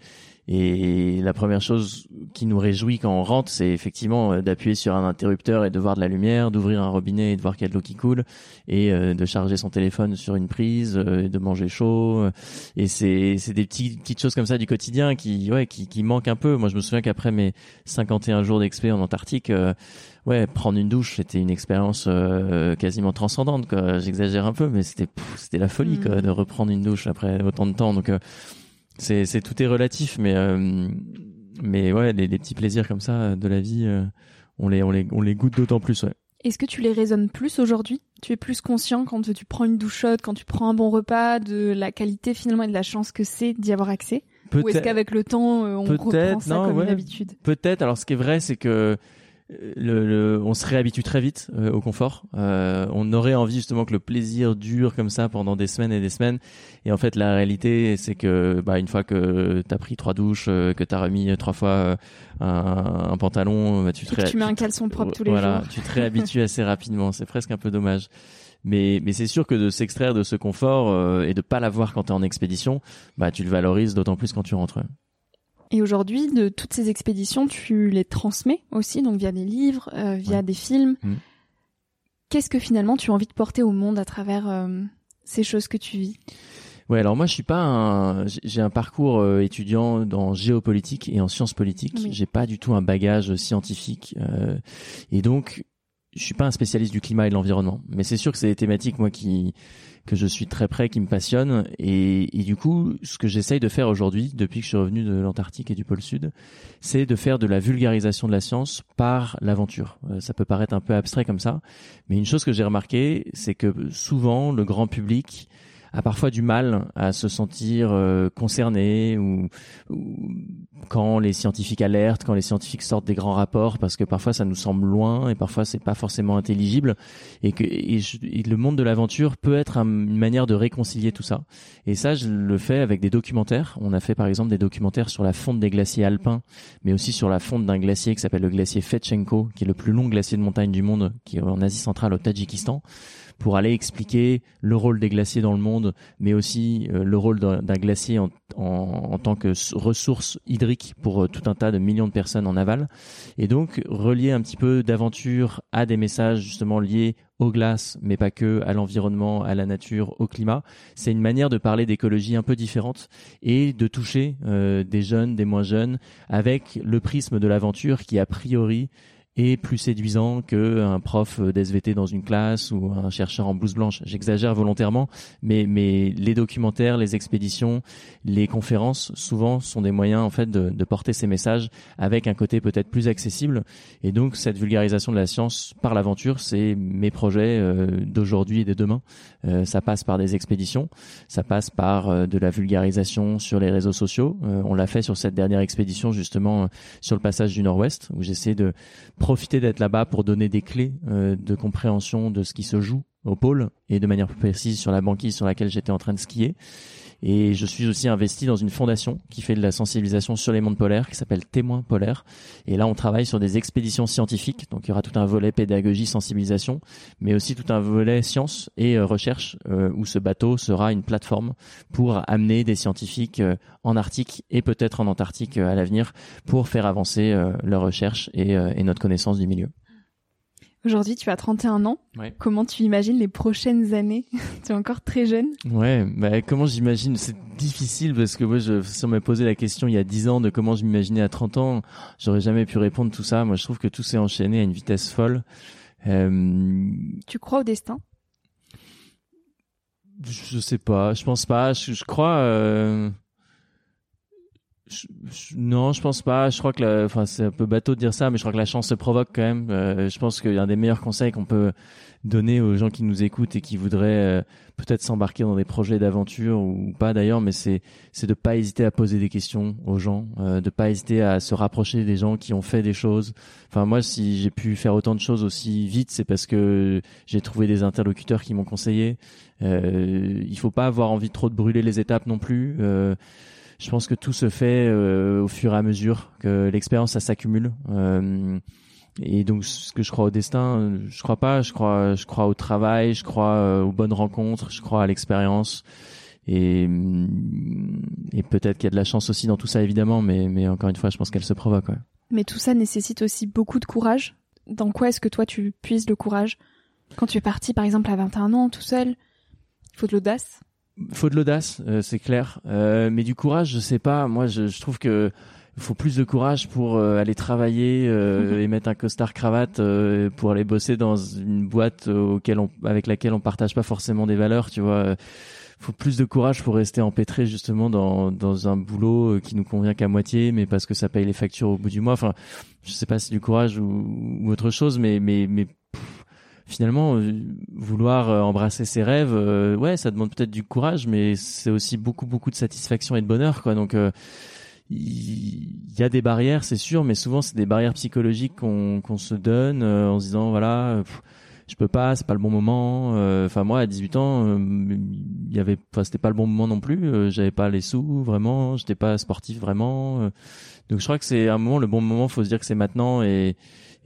Et la première chose qui nous réjouit quand on rentre, c'est effectivement euh, d'appuyer sur un interrupteur et de voir de la lumière, d'ouvrir un robinet et de voir qu'il y a de l'eau qui coule, et euh, de charger son téléphone sur une prise, euh, de manger chaud. Et c'est c'est des petites petites choses comme ça du quotidien qui ouais qui qui manquent un peu. Moi, je me souviens qu'après mes 51 jours d'expé en Antarctique, ouais, prendre une douche, c'était une expérience quasiment transcendante. J'exagère un peu, mais c'était c'était la folie quoi, mmh. de reprendre une douche après autant de temps. Donc c'est c'est tout est relatif, mais euh, mais ouais, les, les, petits plaisirs comme ça de la vie, euh, on les on les on les goûte d'autant plus, ouais. Est-ce que tu les raisonnes plus aujourd'hui? Tu es plus conscient quand tu prends une douche chaude, quand tu prends un bon repas, de la qualité finalement et de la chance que c'est d'y avoir accès? Ou est-ce qu'avec le temps, euh, on reprend ça comme une habitude? Peut-être. Alors ce qui est vrai, c'est que le, on se réhabitue très vite euh, au confort. Euh, on aurait envie justement que le plaisir dure comme ça pendant des semaines et des semaines. Et en fait, la réalité, c'est que bah, une fois que t'as pris trois douches, euh, que t'as remis trois fois un, pantalon, bah, tu te tu mets un caleçon propre tous les voilà, jours. tu te réhabitues assez rapidement. C'est presque un peu dommage. Mais, mais c'est sûr que de s'extraire de ce confort et de pas l'avoir quand t'es en expédition, bah tu le valorises d'autant plus quand tu rentres. Et aujourd'hui, de toutes ces expéditions, tu les transmets aussi, donc via des livres, euh, via des films. Mm. Qu'est-ce que finalement tu as envie de porter au monde à travers euh, ces choses que tu vis? Ouais, alors moi je suis pas un, j'ai un parcours euh, étudiant dans géopolitique et en sciences politiques. J'ai pas du tout un bagage scientifique et donc je suis pas un spécialiste du climat et de l'environnement. Mais c'est sûr que c'est des thématiques moi qui que je suis très près, qui me passionne. Et, et du coup, ce que j'essaye de faire aujourd'hui, depuis que je suis revenu de l'Antarctique et du pôle Sud, c'est de faire de la vulgarisation de la science par l'aventure. Euh, ça peut paraître un peu abstrait comme ça, mais une chose que j'ai remarqué, c'est que souvent, le grand public a parfois du mal à se sentir euh, concerné ou, quand les scientifiques alertent, quand les scientifiques sortent des grands rapports, parce que parfois ça nous semble loin et parfois c'est pas forcément intelligible et que le monde de l'aventure peut être une manière de réconcilier tout ça. Et ça, je le fais avec des documentaires. On a fait par exemple des documentaires sur la fonte des glaciers alpins, mais aussi sur la fonte d'un glacier qui s'appelle le glacier Fetchenko, qui est le plus long glacier de montagne du monde, qui est en Asie centrale au Tadjikistan pour aller expliquer le rôle des glaciers dans le monde, mais aussi euh, le rôle d'un glacier en, en, tant que ressource hydrique pour euh, tout un tas de millions de personnes en aval. Et donc relier un petit peu d'aventure à des messages justement liés aux glaces, mais pas que, à l'environnement, à la nature, au climat. C'est une manière de parler d'écologie un peu différente et de toucher euh, des jeunes, des moins jeunes, avec le prisme de l'aventure qui a priori est plus séduisant que un prof d'SVT dans une classe ou un chercheur en blouse blanche. J'exagère volontairement, mais mais les documentaires, les expéditions, les conférences, souvent sont des moyens en fait de, de porter ces messages avec un côté peut-être plus accessible. Et donc cette vulgarisation de la science par l'aventure, c'est mes projets euh, d'aujourd'hui et de demain. Euh, ça passe par des expéditions, ça passe par euh, de la vulgarisation sur les réseaux sociaux. on l'a fait sur cette dernière expédition justement sur le passage du Nord-Ouest où j'essaie de profiter d'être là-bas pour donner des clés euh, de compréhension de ce qui se joue au pôle et de manière plus précise sur la banquise sur laquelle j'étais en train de skier. Et je suis aussi investi dans une fondation qui fait de la sensibilisation sur les mondes polaires, qui s'appelle Témoins polaires. Et là, on travaille sur des expéditions scientifiques. Donc, il y aura tout un volet pédagogie, sensibilisation, mais aussi tout un volet science et euh, recherche, euh, où ce bateau sera une plateforme pour amener des scientifiques euh, en Arctique et peut-être en Antarctique à l'avenir pour faire avancer leur recherche et, et notre connaissance du milieu. Aujourd'hui, tu as 31 ans. Ouais. Comment tu imagines les prochaines années Tu es encore très jeune. Ouais, bah comment j'imagine C'est difficile parce que moi, je, si on m'a posé la question il y a 10 ans de comment je m'imaginais à 30 ans, j'aurais jamais pu répondre tout ça. Moi, je trouve que tout s'est enchaîné à une vitesse folle. Euh, Tu crois au destin? je, sais pas, je pense pas. Je, je crois. Euh, non, je pense pas. Je crois que, enfin, c'est un peu bateau de dire ça, mais je crois que la chance se provoque quand même. Euh, je pense qu'il y a un des meilleurs conseils qu'on peut donner aux gens qui nous écoutent et qui voudraient euh, peut-être s'embarquer dans des projets d'aventure ou pas d'ailleurs, mais c'est c'est de pas hésiter à poser des questions aux gens, euh, de pas hésiter à se rapprocher des gens qui ont fait des choses. Enfin, moi, si j'ai pu faire autant de choses aussi vite, c'est parce que j'ai trouvé des interlocuteurs qui m'ont conseillé. Euh, il faut pas avoir envie trop de brûler les étapes non plus. Euh, je pense que tout se fait euh, au fur et à mesure, que l'expérience ça s'accumule. Euh, et donc, ce que je crois au destin, je crois pas. Je crois, je crois au travail, je crois euh, aux bonnes rencontres, je crois à l'expérience. Et, hum, et peut-être qu'il y a de la chance aussi dans tout ça, évidemment. Mais, mais encore une fois, je pense qu'elle se provoque. ouais. Mais tout ça nécessite aussi beaucoup de courage. Dans quoi est-ce que toi tu puises le courage? Quand tu es parti par exemple à 21 ans tout seul, il faut de l'audace. Faut de l'audace, euh, c'est clair. Euh, mais du courage, je sais pas. Moi, je, je trouve que faut plus de courage pour euh, aller travailler euh, et mettre un costard cravate euh, pour aller bosser dans une boîte auquel on, avec laquelle on partage pas forcément des valeurs. Tu vois, Euh, faut plus de courage pour rester empêtré justement dans dans un boulot qui nous convient qu'à moitié, mais parce que ça paye les factures au bout du mois. Enfin, je sais pas si du courage ou, ou autre chose, mais mais mais finalement euh, vouloir euh, embrasser ses rêves euh, ouais ça demande peut-être du courage mais c'est aussi beaucoup beaucoup de satisfaction et de bonheur quoi. Donc euh, il y a des barrières c'est sûr mais souvent c'est des barrières psychologiques qu'on qu'on se donne en se disant voilà pff, je peux pas c'est pas le bon moment enfin moi à 18 ans il y avait enfin c'était pas le bon moment non plus j'avais pas les sous vraiment j'étais pas sportif vraiment donc je crois que c'est un moment le bon moment faut se dire que c'est maintenant et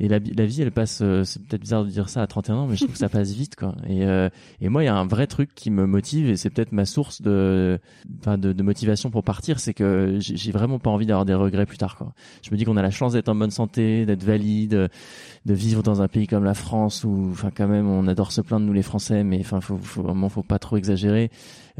et la, la vie, elle passe, euh, c'est peut-être bizarre de dire ça à 31 ans, mais je trouve que ça passe vite, quoi. Et, euh, et moi, il y a un vrai truc qui me motive, et c'est peut-être ma source de, de, de motivation pour partir, c'est que j'ai vraiment pas envie d'avoir des regrets plus tard, quoi. Je me dis qu'on a la chance d'être en bonne santé, d'être valide, de vivre dans un pays comme la France où, enfin, quand même, on adore se plaindre nous les Français, mais enfin, faut, faut vraiment, faut pas trop exagérer.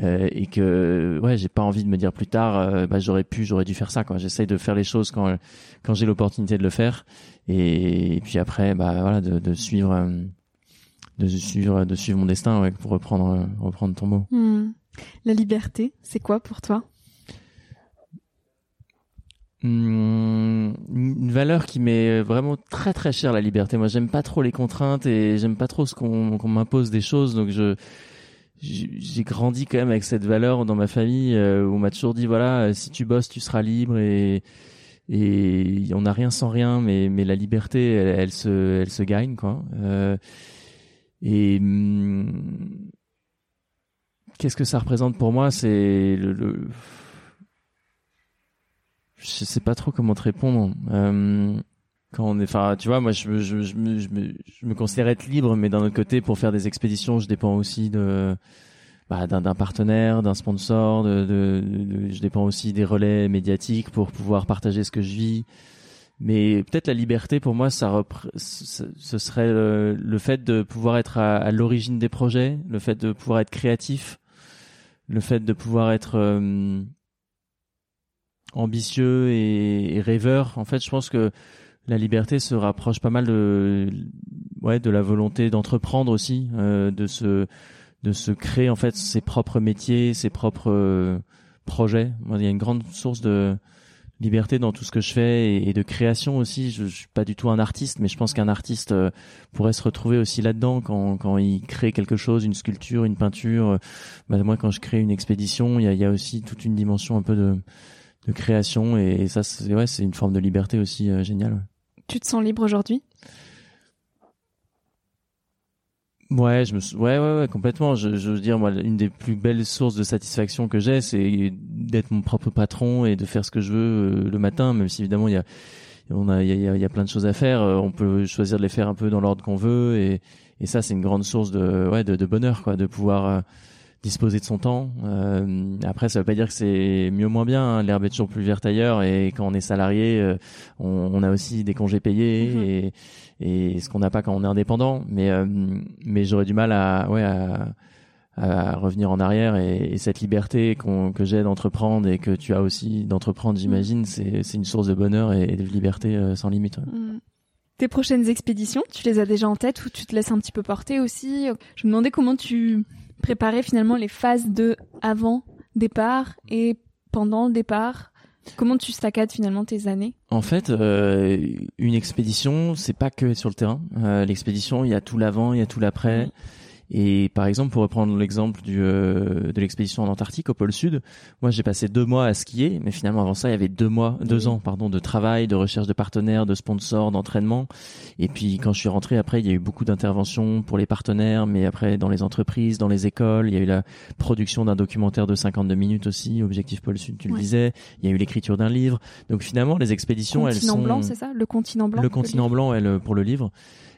Euh, et que ouais j'ai pas envie de me dire plus tard euh, bah j'aurais pu j'aurais dû faire ça quoi j'essaye de faire les choses quand quand j'ai l'opportunité de le faire et, puis après bah voilà de, de suivre euh, de suivre de suivre mon destin ouais, pour reprendre euh, reprendre ton mot. Hmm. La liberté, c'est quoi pour toi? Hum, une valeur qui m'est vraiment très très chère la liberté. Moi j'aime pas trop les contraintes et j'aime pas trop ce qu'on qu'on m'impose des choses. Donc je j'ai grandi quand même avec cette valeur dans ma famille euh, où on m'a toujours dit voilà si tu bosses tu seras libre et et on n'a rien sans rien mais mais la liberté elle, elle se elle se gagne quoi. Euh, et hum, qu'est-ce que ça représente pour moi? C'est le, le je sais pas trop comment te répondre. Euh, quand on est enfin tu vois moi je je, je je me je me considère être libre mais d'un autre côté pour faire des expéditions je dépends aussi de bah, d'un partenaire d'un sponsor de, de, de- je dépends aussi des relais médiatiques pour pouvoir partager ce que je vis. Mais peut-être la liberté pour moi ça repré- ce serait le, fait de pouvoir être à, à l'origine des projets le fait de pouvoir être créatif le fait de pouvoir être euh, ambitieux et, et rêveur. En fait je pense que la liberté se rapproche pas mal de ouais de la volonté d'entreprendre aussi euh, de se de se créer en fait ses propres métiers ses propres euh, projets. Moi, il y a une grande source de liberté dans tout ce que je fais et, de création aussi. Je, suis pas du tout un artiste mais je pense qu'un artiste euh, pourrait se retrouver aussi là-dedans quand quand il crée quelque chose une sculpture une peinture. Bah, moi quand je crée une expédition il y a, aussi toute une dimension un peu de de création et, ça c'est ouais une forme de liberté aussi euh, géniale. Tu te sens libre aujourd'hui? Ouais, je me sou- ouais ouais ouais complètement. Je, je veux dire moi une des plus belles sources de satisfaction que j'ai c'est d'être mon propre patron et de faire ce que je veux euh, le matin même si évidemment il y a on a il y a, il y a plein de choses à faire, euh, on peut choisir de les faire un peu dans l'ordre qu'on veut et et ça c'est une grande source de ouais de, de bonheur quoi de pouvoir euh, disposer de son temps. Euh, après, ça veut pas dire que c'est mieux ou moins bien. Hein. L'herbe est toujours plus verte ailleurs. Et quand on est salarié, on, on, a aussi des congés payés mm-hmm. et, et ce qu'on n'a pas quand on est indépendant. Mais euh, mais j'aurais du mal à ouais à, à revenir en arrière et, et cette liberté que j'ai d'entreprendre et que tu as aussi d'entreprendre, j'imagine, mm. c'est c'est une source de bonheur et, de liberté euh, sans limite. Mm. Tes prochaines expéditions, tu les as déjà en tête ou tu te laisses un petit peu porter aussi? Je me demandais comment tu préparer finalement les phases de avant départ et pendant le départ Comment tu staccades finalement tes années? En fait, euh, une expédition, c'est pas que sur le terrain. Euh, l'expédition, il y a tout l'avant, il y a tout l'après. Et par exemple, pour reprendre l'exemple du, euh, de l'expédition en Antarctique au pôle Sud, moi j'ai passé deux mois à skier, mais finalement avant ça il y avait deux mois, deux ans pardon, de travail, de recherche de partenaires, de sponsors, d'entraînement. Et puis quand je suis rentré après, il y a eu beaucoup d'interventions pour les partenaires, mais après dans les entreprises, dans les écoles, il y a eu la production d'un documentaire de 52 minutes aussi, Objectif pôle Sud, tu le disais. Il y a eu l'écriture d'un livre. Donc finalement les expéditions, elles sont. Le continent blanc, c'est ça? Le continent blanc. Le continent blanc, elle pour le livre.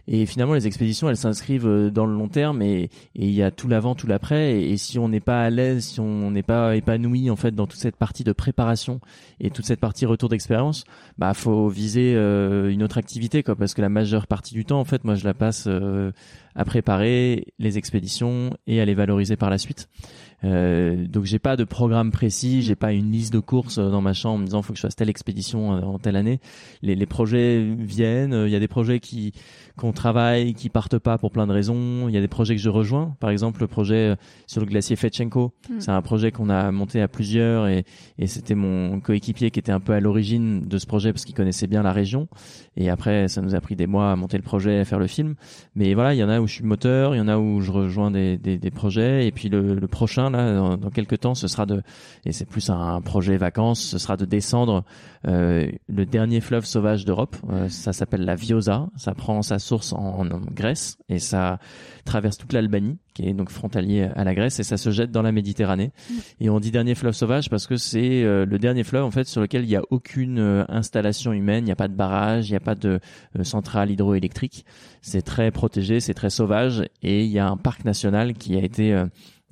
Et finalement, les expéditions, elles s'inscrivent euh, dans le long terme et il y a tout l'avant, tout l'après. Et, si on n'est pas à l'aise, si on n'est pas épanoui en fait dans toute cette partie de préparation et toute cette partie retour d'expérience, bah faut viser euh, une autre activité quoi, parce que la majeure partie du temps, en fait, moi je la passe euh, à préparer les expéditions et à les valoriser par la suite. Euh, donc j'ai pas de programme précis, j'ai pas une liste de courses dans ma chambre en me disant faut que je fasse telle expédition en telle année. Les, les projets viennent, il y a des projets qui qu'on travaille, qui partent pas pour plein de raisons. Il y a des projets que je rejoins, par exemple le projet euh, sur le glacier Fetchenko. Hmm. C'est un projet qu'on a monté à plusieurs et, et c'était mon coéquipier qui était un peu à l'origine de ce projet parce qu'il connaissait bien la région. Et après, ça nous a pris des mois à monter le projet, à faire le film. Mais voilà, il y en a où je suis moteur, il y en a où je rejoins des, des, des projets. Et puis le, le prochain, là, dans, dans, quelques temps, ce sera de, et c'est plus un projet vacances, ce sera de descendre euh, le dernier fleuve sauvage d'Europe. Euh, ça s'appelle la Viosa. Ça prend sa source en, Grèce et ça traverse toute l'Albanie qui est donc frontalier à la Grèce et ça se jette dans la Méditerranée. Mm. Et on dit dernier fleuve sauvage parce que c'est euh, le dernier fleuve en fait sur lequel il n'y a aucune euh, installation humaine, il n'y a pas de barrage, il n'y a pas de euh, centrale hydroélectrique. C'est très protégé, c'est très sauvage et il y a un parc national qui a été euh,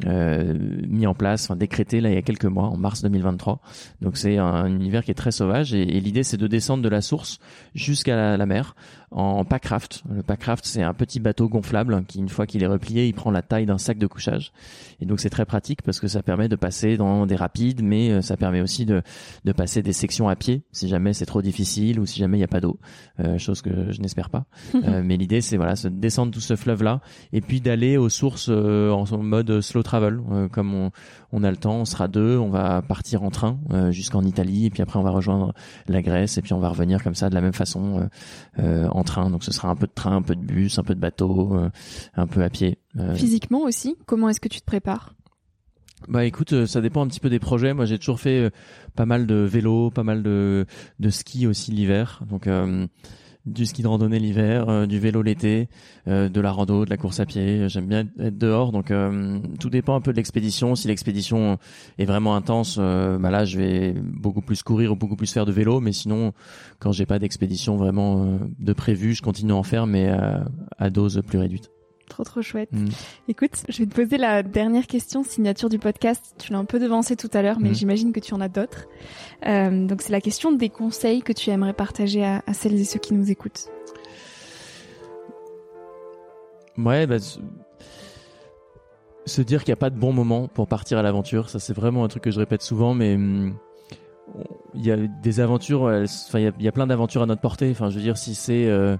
mis en place, enfin décrété là il y a quelques mois, en mars 2023. Donc c'est un, univers qui est très sauvage et, l'idée c'est de descendre de la source jusqu'à la, mer en packraft. Le packraft c'est un petit bateau gonflable qui une fois qu'il est replié, il prend la taille d'un sac de couchage. Et donc c'est très pratique parce que ça permet de passer dans des rapides, mais euh, ça permet aussi de, de passer des sections à pied si jamais c'est trop difficile ou si jamais il n'y a pas d'eau, euh, chose que je n'espère pas. euh, mais l'idée c'est voilà, de descendre tout ce fleuve là et puis d'aller aux sources euh, en mode slow travel. Euh, comme on, on, a le temps, on sera deux, on va partir en train euh, jusqu'en Italie, et puis après on va rejoindre la Grèce, et puis on va revenir comme ça de la même façon euh, en train. Donc ce sera un peu de train, un peu de bus, un peu de bateau, un peu à pied. Physiquement aussi, comment est-ce que tu te prépares? Bah écoute, ça dépend un petit peu des projets. Moi, j'ai toujours fait pas mal de vélo, pas mal de, de ski aussi l'hiver. Donc du ski de randonnée l'hiver, euh, du vélo l'été, euh, de la rando, de la course à pied. J'aime bien être dehors, donc euh, tout dépend un peu de l'expédition. Si l'expédition est vraiment intense, bah là je vais beaucoup plus courir ou beaucoup plus faire de vélo. Mais sinon, quand j'ai pas d'expédition vraiment de prévu, je continue à en faire, mais à dose plus réduite. Trop trop chouette. Mm. Écoute, je vais te poser la dernière question, signature du podcast. Tu l'as un peu devancé tout à l'heure, mais mm. j'imagine que tu en as d'autres. Euh, donc c'est la question des conseils que tu aimerais partager à, celles et ceux qui nous écoutent. Ouais, bah, se dire qu'il n'y a pas de bon moment pour partir à l'aventure, ça c'est vraiment un truc que je répète souvent, mais mm, il y a des aventures, enfin il y, a, plein d'aventures à notre portée. Enfin, je veux dire, si c'est euh,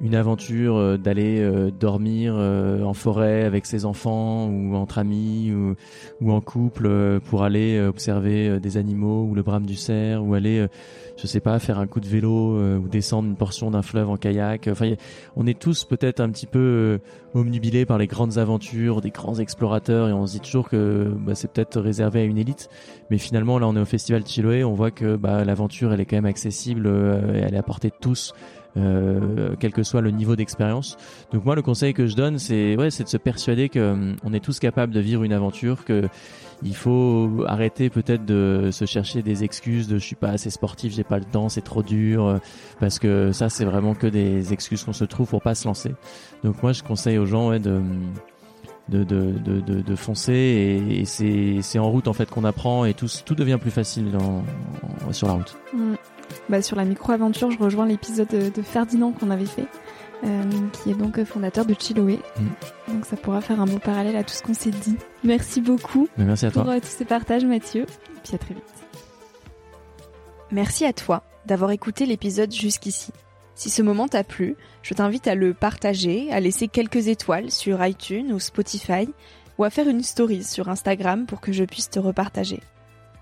une aventure euh, d'aller euh, dormir euh, en forêt avec ses enfants ou entre amis ou, ou en couple pour aller observer des animaux ou le brame du cerf ou aller je sais pas faire un coup de vélo ou descendre une portion d'un fleuve en kayak. Enfin on est tous peut-être un petit peu omnubilés par les grandes aventures des grands explorateurs et on se dit toujours que bah, c'est peut-être réservé à une élite. Mais finalement là on est au festival de Chiloé on voit que bah, l'aventure elle est quand même accessible elle est à portée de tous euh, quel que soit le niveau d'expérience. Donc moi, le conseil que je donne, c'est ouais, c'est de se persuader que euh, on est tous capables de vivre une aventure, que il faut arrêter peut-être de se chercher des excuses de je suis pas assez sportif, j'ai pas le temps, c'est trop dur, euh, parce que ça, c'est vraiment que des excuses qu'on se trouve pour pas se lancer. Donc moi, je conseille aux gens de de, de, de, de, foncer et, et c'est en route en fait qu'on apprend et tout, tout devient plus facile dans, sur la route. Mm. Bah, sur la micro-aventure, je rejoins l'épisode de, Ferdinand qu'on avait fait, euh, qui est donc fondateur de Chiloé. Mm. Donc ça pourra faire un beau parallèle à tout ce qu'on s'est dit. Merci beaucoup merci à pour toi. Euh, tous ces partages Mathieu, et puis à très vite. Merci à toi d'avoir écouté l'épisode jusqu'ici. Si ce moment t'a plu, je t'invite à le partager, à laisser quelques étoiles sur iTunes ou Spotify, ou à faire une story sur Instagram pour que je puisse te repartager.